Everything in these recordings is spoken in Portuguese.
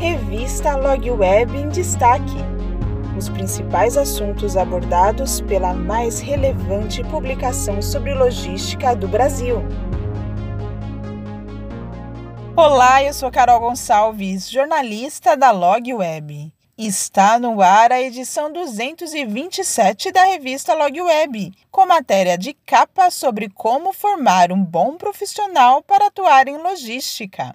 Revista Log Web em Destaque. Os principais assuntos abordados pela mais relevante publicação sobre logística do Brasil. Olá, eu sou Carol Gonçalves, jornalista da Log Web. Está no ar a edição 227 da revista Log Web, com matéria de capa sobre como formar um bom profissional para atuar em logística.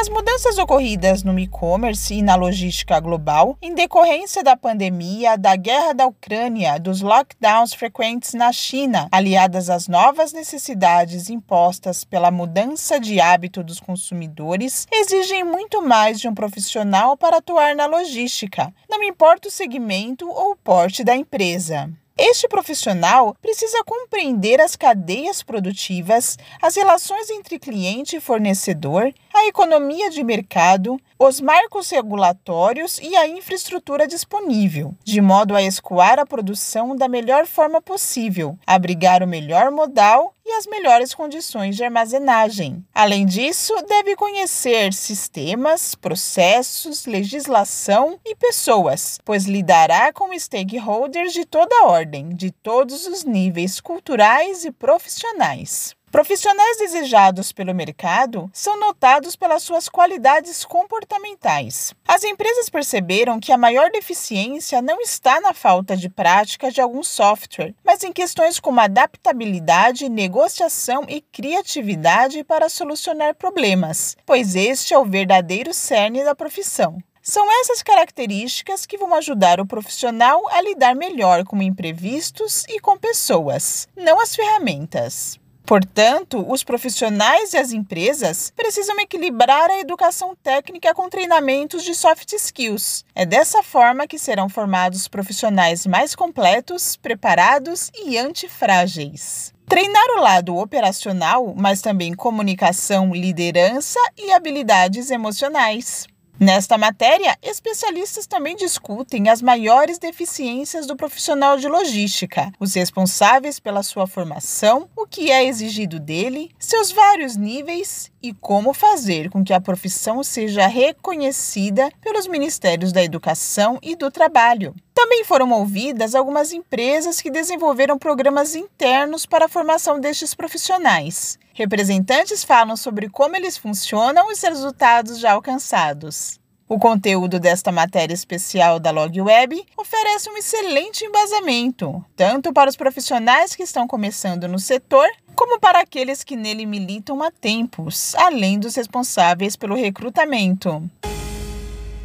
As mudanças ocorridas no e-commerce e na logística global, em decorrência da pandemia, da guerra da Ucrânia, dos lockdowns frequentes na China, aliadas às novas necessidades impostas pela mudança de hábito dos consumidores, exigem muito mais de um profissional para atuar na logística, não importa o segmento ou o porte da empresa. Este profissional precisa compreender as cadeias produtivas, as relações entre cliente e fornecedor, a economia de mercado, os marcos regulatórios e a infraestrutura disponível, de modo a escoar a produção da melhor forma possível, abrigar o melhor modal e as melhores condições de armazenagem. Além disso, deve conhecer sistemas, processos, legislação e pessoas, pois lidará com stakeholders de toda ordem, de todos os níveis culturais e profissionais. Profissionais desejados pelo mercado são notados pelas suas qualidades comportamentais. As empresas perceberam que a maior deficiência não está na falta de prática de algum software, mas em questões como adaptabilidade, negociação e criatividade para solucionar problemas, pois este é o verdadeiro cerne da profissão. São essas características que vão ajudar o profissional a lidar melhor com imprevistos e com pessoas, não as ferramentas. Portanto, os profissionais e as empresas precisam equilibrar a educação técnica com treinamentos de soft skills. É dessa forma que serão formados profissionais mais completos, preparados e antifrágeis. Treinar o lado operacional, mas também comunicação, liderança e habilidades emocionais. Nesta matéria, especialistas também discutem as maiores deficiências do profissional de logística, os responsáveis pela sua formação, o que é exigido dele, seus vários níveis e como fazer com que a profissão seja reconhecida pelos Ministérios da Educação e do Trabalho. Também foram ouvidas algumas empresas que desenvolveram programas internos para a formação destes profissionais. Representantes falam sobre como eles funcionam e os resultados já alcançados. O conteúdo desta matéria especial da Log Web oferece um excelente embasamento, tanto para os profissionais que estão começando no setor, como para aqueles que nele militam há tempos, além dos responsáveis pelo recrutamento.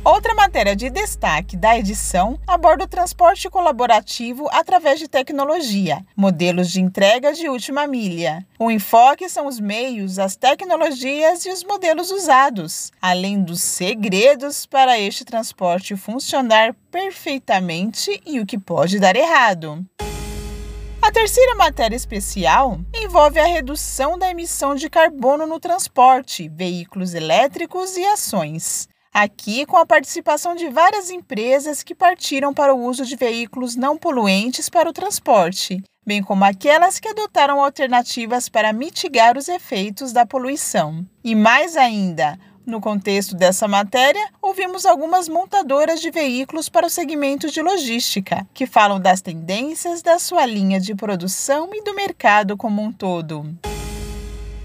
Outra matéria de destaque da edição aborda o transporte colaborativo através de tecnologia, modelos de entrega de última milha. O enfoque são os meios, as tecnologias e os modelos usados, além dos segredos para este transporte funcionar perfeitamente e o que pode dar errado. A terceira matéria especial envolve a redução da emissão de carbono no transporte, veículos elétricos e ações. Aqui, com a participação de várias empresas que partiram para o uso de veículos não poluentes para o transporte, bem como aquelas que adotaram alternativas para mitigar os efeitos da poluição. E mais ainda, no contexto dessa matéria, ouvimos algumas montadoras de veículos para o segmento de logística, que falam das tendências da sua linha de produção e do mercado como um todo.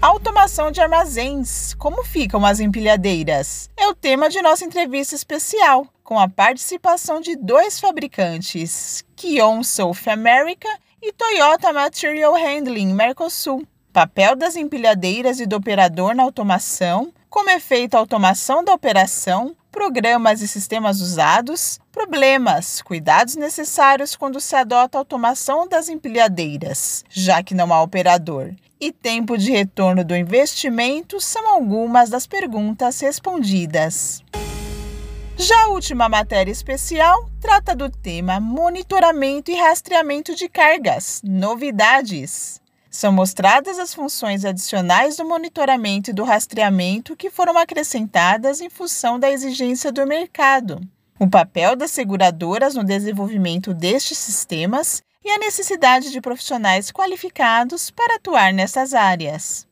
Automação de armazéns. Como ficam as empilhadeiras? É o tema de nossa entrevista especial, com a participação de dois fabricantes, Kion South America e Toyota Material Handling Mercosul. Papel das empilhadeiras e do operador na automação, como é feita a automação da operação, programas e sistemas usados, problemas, cuidados necessários quando se adota a automação das empilhadeiras, já que não há operador, e tempo de retorno do investimento são algumas das perguntas respondidas. Já a última matéria especial trata do tema monitoramento e rastreamento de cargas, novidades. São mostradas as funções adicionais do monitoramento e do rastreamento que foram acrescentadas em função da exigência do mercado, o papel das seguradoras no desenvolvimento destes sistemas e a necessidade de profissionais qualificados para atuar nessas áreas.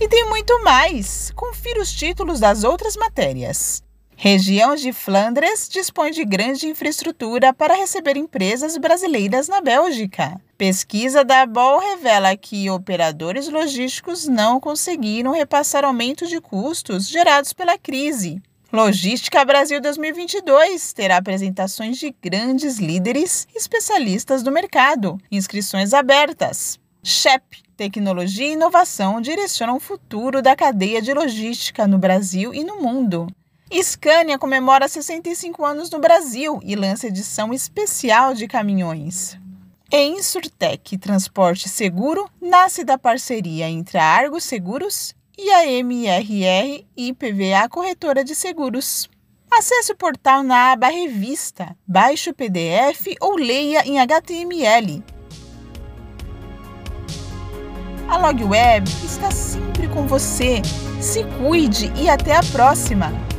E tem muito mais! Confira os títulos das outras matérias. Região de Flandres dispõe de grande infraestrutura para receber empresas brasileiras na Bélgica. Pesquisa da BOL revela que operadores logísticos não conseguiram repassar aumento de custos gerados pela crise. Logística Brasil 2022 terá apresentações de grandes líderes especialistas do mercado. Inscrições abertas. SHEP Tecnologia e inovação direcionam o futuro da cadeia de logística no Brasil e no mundo. Scania comemora 65 anos no Brasil e lança edição especial de caminhões. Em Insurtech Transporte Seguro, nasce da parceria entre a Argo Seguros e a MRR IPVA Corretora de Seguros. Acesse o portal na aba Revista, baixe o PDF ou leia em HTML. A LogWeb está sempre com você. Se cuide e até a próxima!